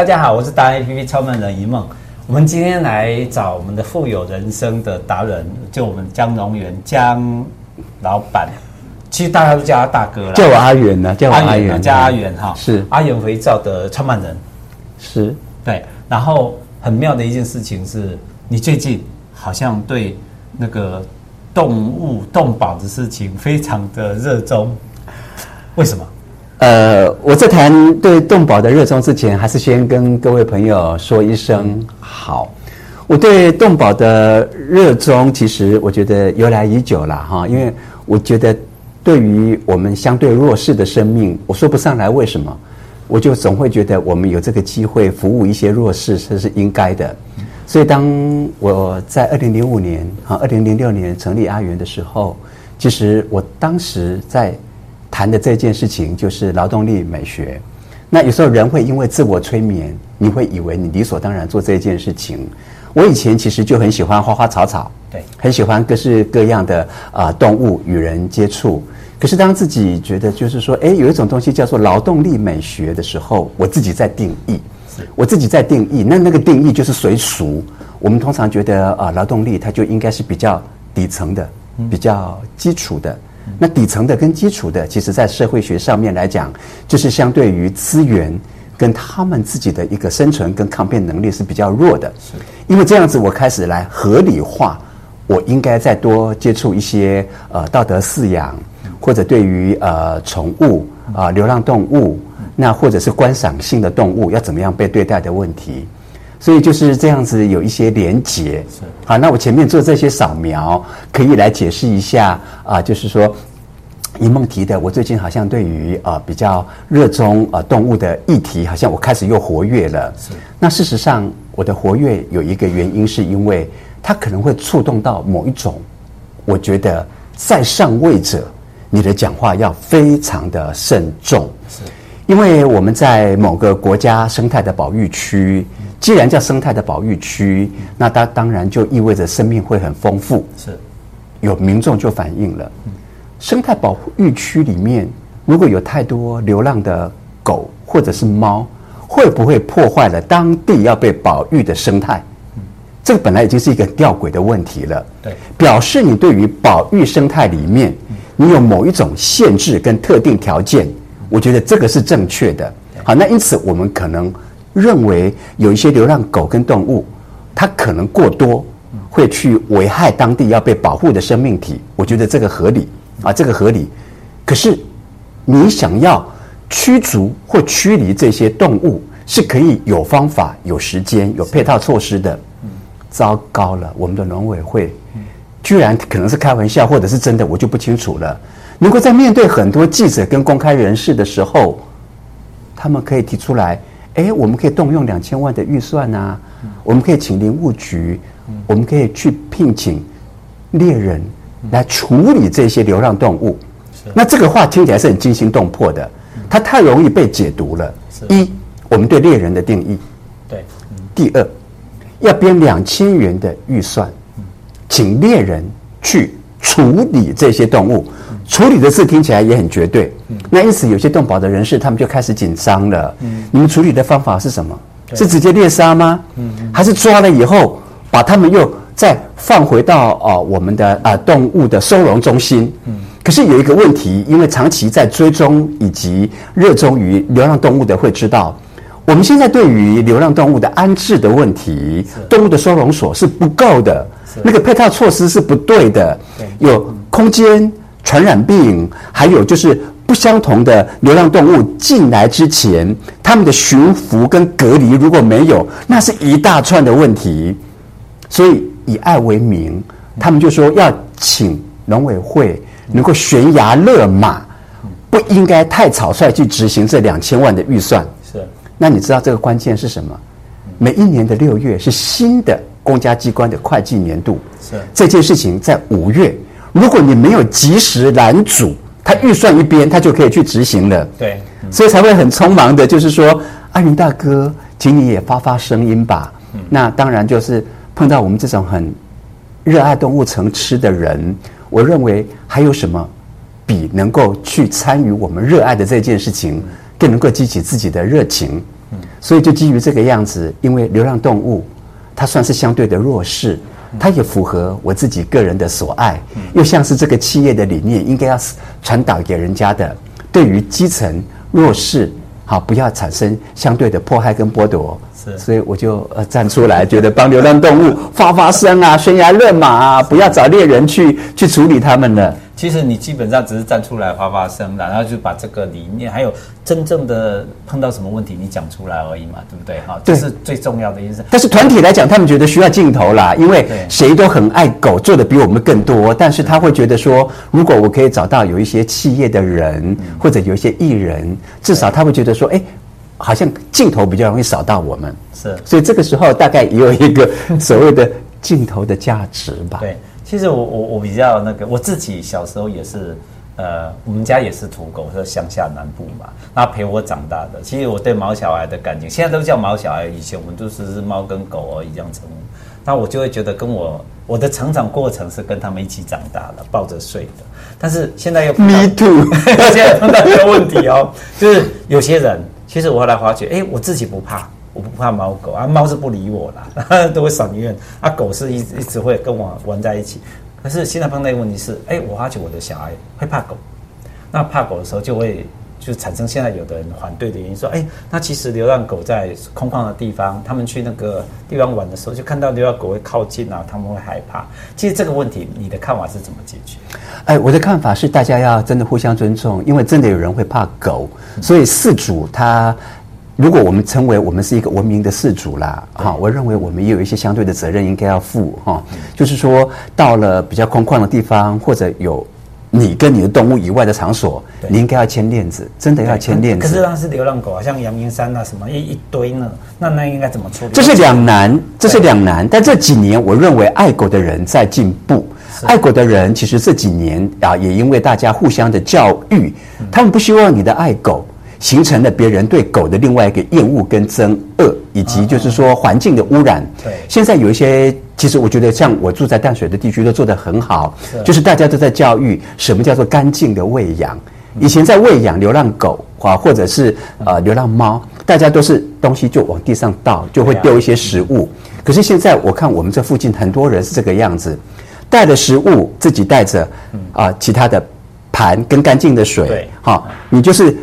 大家好，我是达人 APP 创办人一梦。我们今天来找我们的富有人生的达人，就我们江荣源江老板。其实大家都叫他大哥了，叫我阿远呢，叫我阿元，叫阿远哈。是阿远肥皂的创办人，是对。然后很妙的一件事情是，你最近好像对那个动物动保的事情非常的热衷，为什么？呃，我在谈对动保的热衷之前，还是先跟各位朋友说一声好。我对动保的热衷，其实我觉得由来已久了哈，因为我觉得。对于我们相对弱势的生命，我说不上来为什么，我就总会觉得我们有这个机会服务一些弱势，这是应该的。所以当我在二零零五年啊，二零零六年成立阿元的时候，其实我当时在谈的这件事情就是劳动力美学。那有时候人会因为自我催眠，你会以为你理所当然做这件事情。我以前其实就很喜欢花花草草，对，很喜欢各式各样的啊、呃、动物与人接触。可是当自己觉得就是说，哎，有一种东西叫做劳动力美学的时候，我自己在定义，是我自己在定义。那那个定义就是随俗。我们通常觉得啊、呃，劳动力它就应该是比较底层的，比较基础的。嗯、那底层的跟基础的，其实在社会学上面来讲，就是相对于资源。跟他们自己的一个生存跟抗辩能力是比较弱的，是因为这样子，我开始来合理化，我应该再多接触一些呃道德饲养，或者对于呃宠物啊、呃、流浪动物，那或者是观赏性的动物要怎么样被对待的问题，所以就是这样子有一些连结。是好，那我前面做这些扫描，可以来解释一下啊、呃，就是说。一梦提的，我最近好像对于呃比较热衷呃动物的议题，好像我开始又活跃了。是。那事实上，我的活跃有一个原因，是因为它可能会触动到某一种，我觉得在上位者，你的讲话要非常的慎重。是。因为我们在某个国家生态的保育区，既然叫生态的保育区，那它当然就意味着生命会很丰富。是。有民众就反映了。生态保育区里面，如果有太多流浪的狗或者是猫，会不会破坏了当地要被保育的生态？这个本来已经是一个吊诡的问题了。对，表示你对于保育生态里面，你有某一种限制跟特定条件，我觉得这个是正确的。好，那因此我们可能认为有一些流浪狗跟动物，它可能过多会去危害当地要被保护的生命体，我觉得这个合理。啊，这个合理。可是，你想要驱逐或驱离这些动物，是可以有方法、有时间、有配套措施的。糟糕了，我们的农委会居然可能是开玩笑，或者是真的，我就不清楚了。能够在面对很多记者跟公开人士的时候，他们可以提出来：哎，我们可以动用两千万的预算啊，我们可以请林务局，我们可以去聘请猎人。来处理这些流浪动物，那这个话听起来是很惊心动魄的，它太容易被解读了。一，我们对猎人的定义；对，第二，要编两千元的预算，请猎人去处理这些动物。处理的事听起来也很绝对。那因此，有些动保的人士他们就开始紧张了。你们处理的方法是什么？是直接猎杀吗？还是抓了以后把他们又？再放回到啊、呃，我们的啊、呃、动物的收容中心。嗯，可是有一个问题，因为长期在追踪以及热衷于流浪动物的会知道，我们现在对于流浪动物的安置的问题，动物的收容所是不够的，那个配套措施是不对的，有空间传染病，还有就是不相同的流浪动物进来之前，他们的驯服跟隔离如果没有，那是一大串的问题，所以。以爱为名，他们就说要请农委会能够悬崖勒马，不应该太草率去执行这两千万的预算。是，那你知道这个关键是什么？每一年的六月是新的公家机关的会计年度。是，这件事情在五月，如果你没有及时拦阻，他预算一边，他就可以去执行了。对，所以才会很匆忙的，就是说，阿云大哥，请你也发发声音吧。那当然就是。碰到我们这种很热爱动物成痴的人，我认为还有什么比能够去参与我们热爱的这件事情，更能够激起自己的热情？所以就基于这个样子，因为流浪动物它算是相对的弱势，它也符合我自己个人的所爱，又像是这个企业的理念应该要传导给人家的，对于基层弱势，好不要产生相对的迫害跟剥夺。是，所以我就呃站出来，觉得帮流浪动物发发声啊，悬崖勒马啊，不要找猎人去去处理他们了。其实你基本上只是站出来发发声，然后就把这个理念，还有真正的碰到什么问题，你讲出来而已嘛，对不对？哈，这是最重要的意思。但是团体来讲，他们觉得需要镜头啦，因为谁都很爱狗，做的比我们更多。但是他会觉得说，如果我可以找到有一些企业的人，或者有一些艺人，至少他会觉得说，哎。好像镜头比较容易扫到我们，是，所以这个时候大概也有一个所谓的镜头的价值吧。对，其实我我我比较那个，我自己小时候也是，呃，我们家也是土狗，是乡下南部嘛，那陪我长大的。其实我对毛小孩的感情，现在都叫毛小孩，以前我们都是是猫跟狗而已这样称呼。那我就会觉得跟我我的成长过程是跟他们一起长大的，抱着睡的。但是现在又 Me too，现在碰到一个问题哦，就是有些人。其实我后来发觉，哎，我自己不怕，我不怕猫狗啊，猫是不理我啦，都会闪远啊，狗是一一直会跟我玩在一起。可是现在碰到一个问题是，哎，我发觉我的小孩会怕狗，那怕狗的时候就会。就产生现在有的人反对的原因，说，哎，那其实流浪狗在空旷的地方，他们去那个地方玩的时候，就看到流浪狗会靠近啊，他们会害怕。其实这个问题，你的看法是怎么解决？哎，我的看法是，大家要真的互相尊重，因为真的有人会怕狗，所以饲主他，如果我们称为我们是一个文明的世主啦，哈，我认为我们也有一些相对的责任应该要负哈，就是说到了比较空旷的地方或者有。你跟你的动物以外的场所，你应该要牵链子，真的要牵链子。可是那是流浪狗啊，像阳明山啊什么一一堆呢，那那应该怎么处理？这是两难，这是两难。但这几年，我认为爱狗的人在进步。爱狗的人其实这几年啊，也因为大家互相的教育，他们不希望你的爱狗形成了别人对狗的另外一个厌恶跟憎恶，以及就是说环境的污染。对，现在有一些。其实我觉得，像我住在淡水的地区都做得很好，就是大家都在教育什么叫做干净的喂养。以前在喂养流浪狗啊，或者是呃流浪猫，大家都是东西就往地上倒，就会丢一些食物。可是现在我看我们这附近很多人是这个样子，带的食物自己带着啊，其他的盘跟干净的水，好，你就是。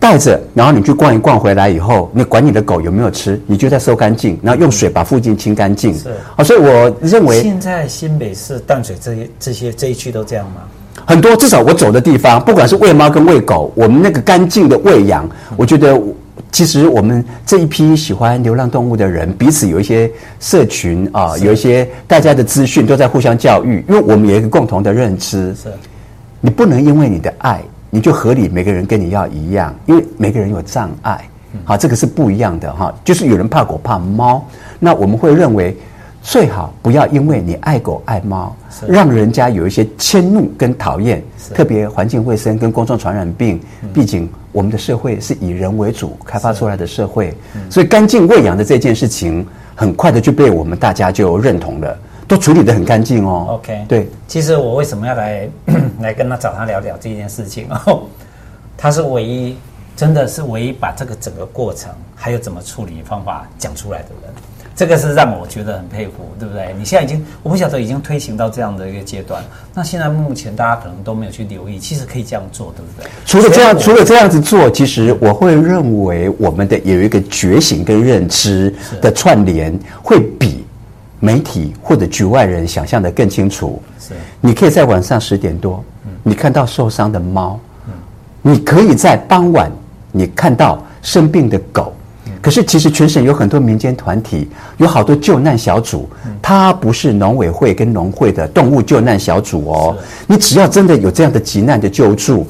带着，然后你去逛一逛，回来以后，你管你的狗有没有吃，你就在收干净，然后用水把附近清干净。是啊，所以我认为现在新北市淡水这些这些这一区都这样吗？很多，至少我走的地方，不管是喂猫跟喂狗，我们那个干净的喂养，我觉得其实我们这一批喜欢流浪动物的人，彼此有一些社群啊，有一些大家的资讯都在互相教育，因为我们有一个共同的认知，是，你不能因为你的爱。你就合理，每个人跟你要一样，因为每个人有障碍，好，这个是不一样的哈。就是有人怕狗怕猫，那我们会认为最好不要因为你爱狗爱猫，让人家有一些迁怒跟讨厌。特别环境卫生跟公众传染病，毕竟我们的社会是以人为主开发出来的社会，所以干净喂养的这件事情，很快的就被我们大家就认同了。都处理得很干净哦。OK，对，其实我为什么要来 来跟他找他聊聊这件事情哦？他是唯一，真的是唯一把这个整个过程还有怎么处理方法讲出来的人，这个是让我觉得很佩服，对不对？你现在已经，我不晓得已经推行到这样的一个阶段，那现在目前大家可能都没有去留意，其实可以这样做，对不对？除了这样，除了这样子做，其实我会认为我们的有一个觉醒跟认知的串联会比。媒体或者局外人想象的更清楚。是，你可以在晚上十点多，你看到受伤的猫，你可以在傍晚，你看到生病的狗。可是其实全省有很多民间团体，有好多救难小组，它不是农委会跟农会的动物救难小组哦。你只要真的有这样的急难的救助，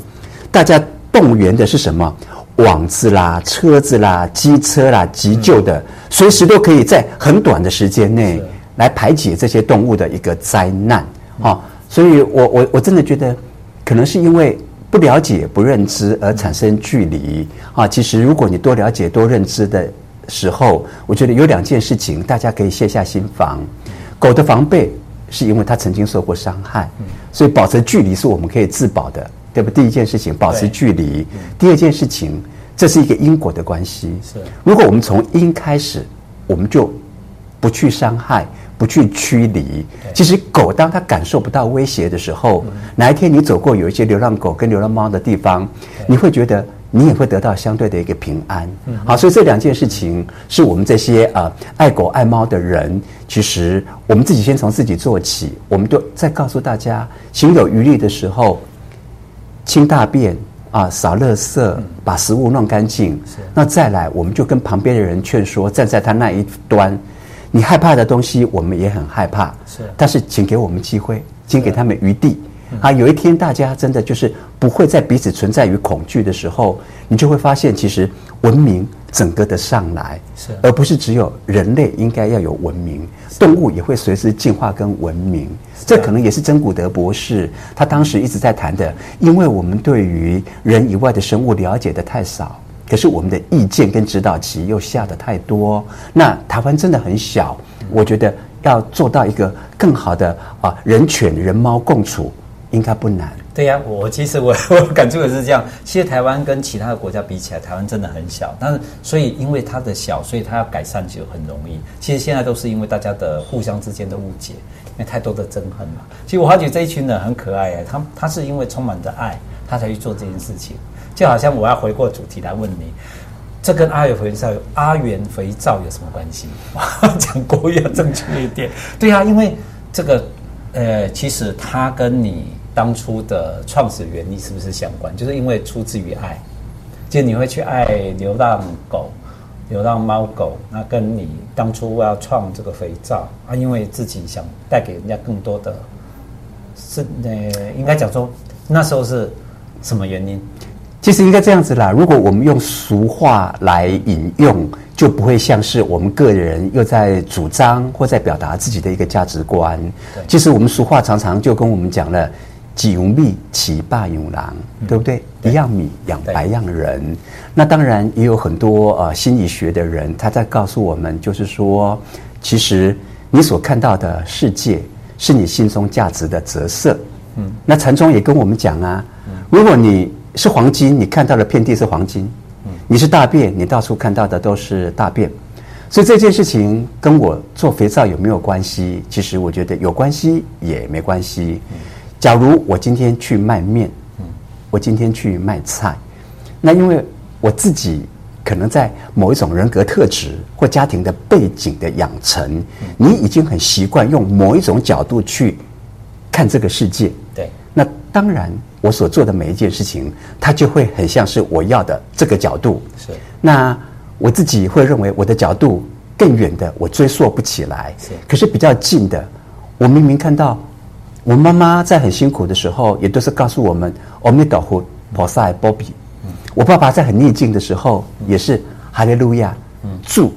大家动员的是什么？网子啦、车子啦、机车啦、急救的，随时都可以在很短的时间内。来排解这些动物的一个灾难，啊，所以我我我真的觉得，可能是因为不了解、不认知而产生距离啊。其实如果你多了解、多认知的时候，我觉得有两件事情大家可以卸下心防。狗的防备是因为它曾经受过伤害，所以保持距离是我们可以自保的，对不？第一件事情保持距离，第二件事情这是一个因果的关系。是，如果我们从因开始，我们就不去伤害，不去驱离。其实狗当它感受不到威胁的时候，哪一天你走过有一些流浪狗跟流浪猫的地方，你会觉得你也会得到相对的一个平安。好，所以这两件事情是我们这些呃爱狗爱猫的人，其实我们自己先从自己做起，我们就再告诉大家，行有余力的时候，清大便。啊，扫垃圾，把食物弄干净。是，那再来，我们就跟旁边的人劝说，站在他那一端，你害怕的东西，我们也很害怕。是，但是请给我们机会，请给他们余地。啊，有一天大家真的就是不会在彼此存在于恐惧的时候，你就会发现，其实文明整个的上来，是，而不是只有人类应该要有文明，动物也会随之进化跟文明。这可能也是曾古德博士他当时一直在谈的，因为我们对于人以外的生物了解的太少，可是我们的意见跟指导棋又下得太多。那台湾真的很小，我觉得要做到一个更好的啊人犬人猫共处，应该不难。对呀、我其实我 我感触的是这样。其实台湾跟其他的国家比起来，台湾真的很小。但是所以因为它的小，所以它要改善就很容易。其实现在都是因为大家的互相之间的误解。因为太多的憎恨嘛，其实我发觉这一群人很可爱哎，他他是因为充满着爱，他才去做这件事情。就好像我要回过主题来问你，这跟阿元肥皂阿元肥皂有什么关系？讲国语要正确一点。对啊，因为这个呃，其实它跟你当初的创始原理是不是相关？就是因为出自于爱，就你会去爱流浪狗。流浪猫狗，那跟你当初要创这个肥皂啊，因为自己想带给人家更多的，是呃，应该讲说那时候是什么原因？其实应该这样子啦。如果我们用俗话来引用，就不会像是我们个人又在主张或在表达自己的一个价值观。其实我们俗话常常就跟我们讲了。己用米，其霸用狼，对不对？一样米养百样人。那当然也有很多呃心理学的人，他在告诉我们，就是说，其实你所看到的世界是你心中价值的折射。嗯，那禅宗也跟我们讲啊，如果你是黄金，你看到的遍地是黄金；你是大便，你到处看到的都是大便。所以这件事情跟我做肥皂有没有关系？其实我觉得有关系，也没关系。假如我今天去卖面，我今天去卖菜，那因为我自己可能在某一种人格特质或家庭的背景的养成，你已经很习惯用某一种角度去看这个世界。对，那当然我所做的每一件事情，它就会很像是我要的这个角度。是，那我自己会认为我的角度更远的，我追溯不起来。是，可是比较近的，我明明看到。我妈妈在很辛苦的时候，也都是告诉我们“阿弥陀佛，菩萨保庇”。我爸爸在很逆境的时候，也是“哈利路亚”，主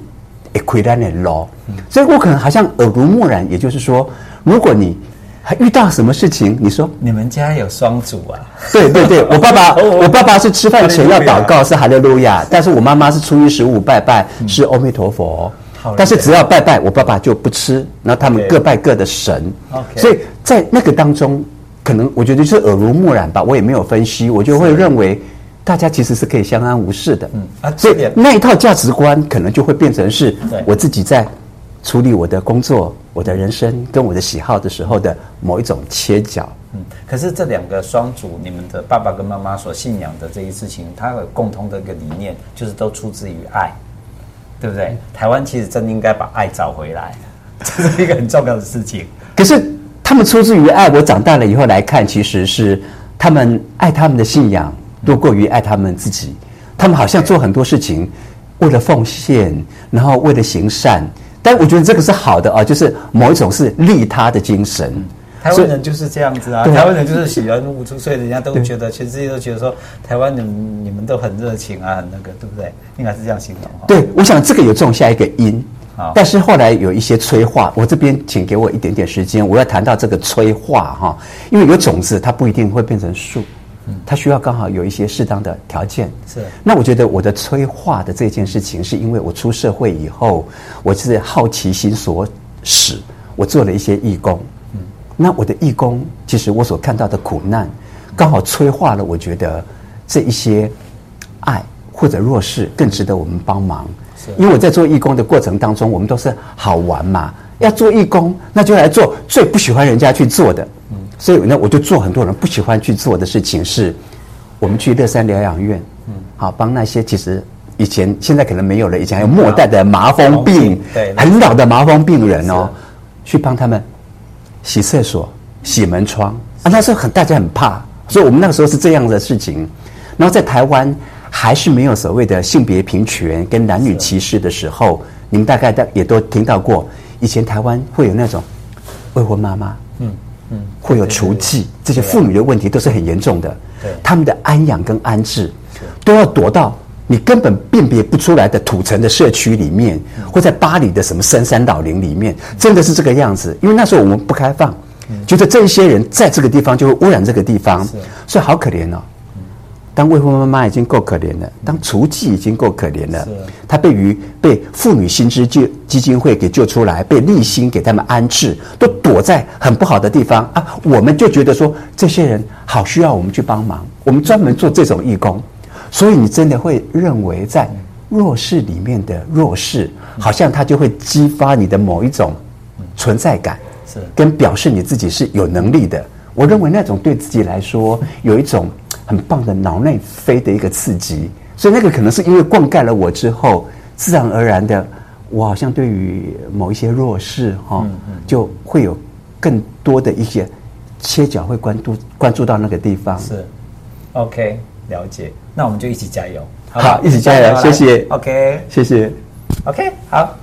会开咱的路。所以我可能好像耳濡目染，也就是说，如果你还遇到什么事情，你说。你们家有双主啊？对对对，我爸爸，我爸爸是吃饭前要祷告是“哈利路亚”，但是我妈妈是初一十五拜拜是“阿弥陀佛”。但是只要拜拜，我爸爸就不吃。然后他们各拜各的神。所以在那个当中，可能我觉得就是耳濡目染吧。我也没有分析，我就会认为大家其实是可以相安无事的。嗯。啊，所以那一套价值观可能就会变成是我自己在处理我的工作、我的人生跟我的喜好的时候的某一种切角。嗯，可是这两个双主，你们的爸爸跟妈妈所信仰的这一事情，它有共同的一个理念，就是都出自于爱。对不对？台湾其实真应该把爱找回来，这是一个很重要的事情。可是他们出自于爱，我长大了以后来看，其实是他们爱他们的信仰多过于爱他们自己。他们好像做很多事情为了奉献，然后为了行善。但我觉得这个是好的啊，就是某一种是利他的精神。台湾人就是这样子啊，台湾人就是喜欢付出，所以人家都觉得全世界都觉得说台湾人你们都很热情啊，很那个，对不对？应该是这样形容。对，我想这个有种下一个因，但是后来有一些催化。我这边请给我一点点时间，我要谈到这个催化哈，因为有种子它不一定会变成树，它需要刚好有一些适当的条件。是。那我觉得我的催化的这件事情，是因为我出社会以后，我是好奇心所使，我做了一些义工。嗯那我的义工，其实我所看到的苦难，刚好催化了我觉得这一些爱或者弱势更值得我们帮忙。是因为我在做义工的过程当中，我们都是好玩嘛，要做义工，那就来做最不喜欢人家去做的。嗯，所以呢，我就做很多人不喜欢去做的事情，是我们去乐山疗养院，嗯，好帮那些其实以前现在可能没有了，以前还有末代的麻风病，对，很老的麻风病人哦，去帮他们洗厕所、洗门窗啊，那时候很大家很怕，所以我们那个时候是这样的事情。然后在台湾。还是没有所谓的性别平权跟男女歧视的时候，你们大概都也都听到过。以前台湾会有那种未婚妈妈，嗯嗯，会有除妓，这些妇女的问题都是很严重的。对，他们的安养跟安置都要躲到你根本辨别不出来的土城的社区里面，或在巴黎的什么深山老林里面，真的是这个样子。因为那时候我们不开放，觉得这些人在这个地方就会污染这个地方，所以好可怜哦。当未婚妈妈已经够可怜了，当雏妓已经够可怜了，她被于被妇女新知救基金会给救出来，被立新给他们安置，都躲在很不好的地方啊！我们就觉得说，这些人好需要我们去帮忙，我们专门做这种义工，所以你真的会认为在弱势里面的弱势，好像他就会激发你的某一种存在感，是跟表示你自己是有能力的。我认为那种对自己来说有一种。很棒的脑内啡的一个刺激，所以那个可能是因为灌溉了我之后，自然而然的，我好像对于某一些弱势哈，就会有更多的一些切角会关注关注到那个地方。是，OK，了解。那我们就一起加油，好，好，一起加油，谢谢。OK，谢谢。OK，好。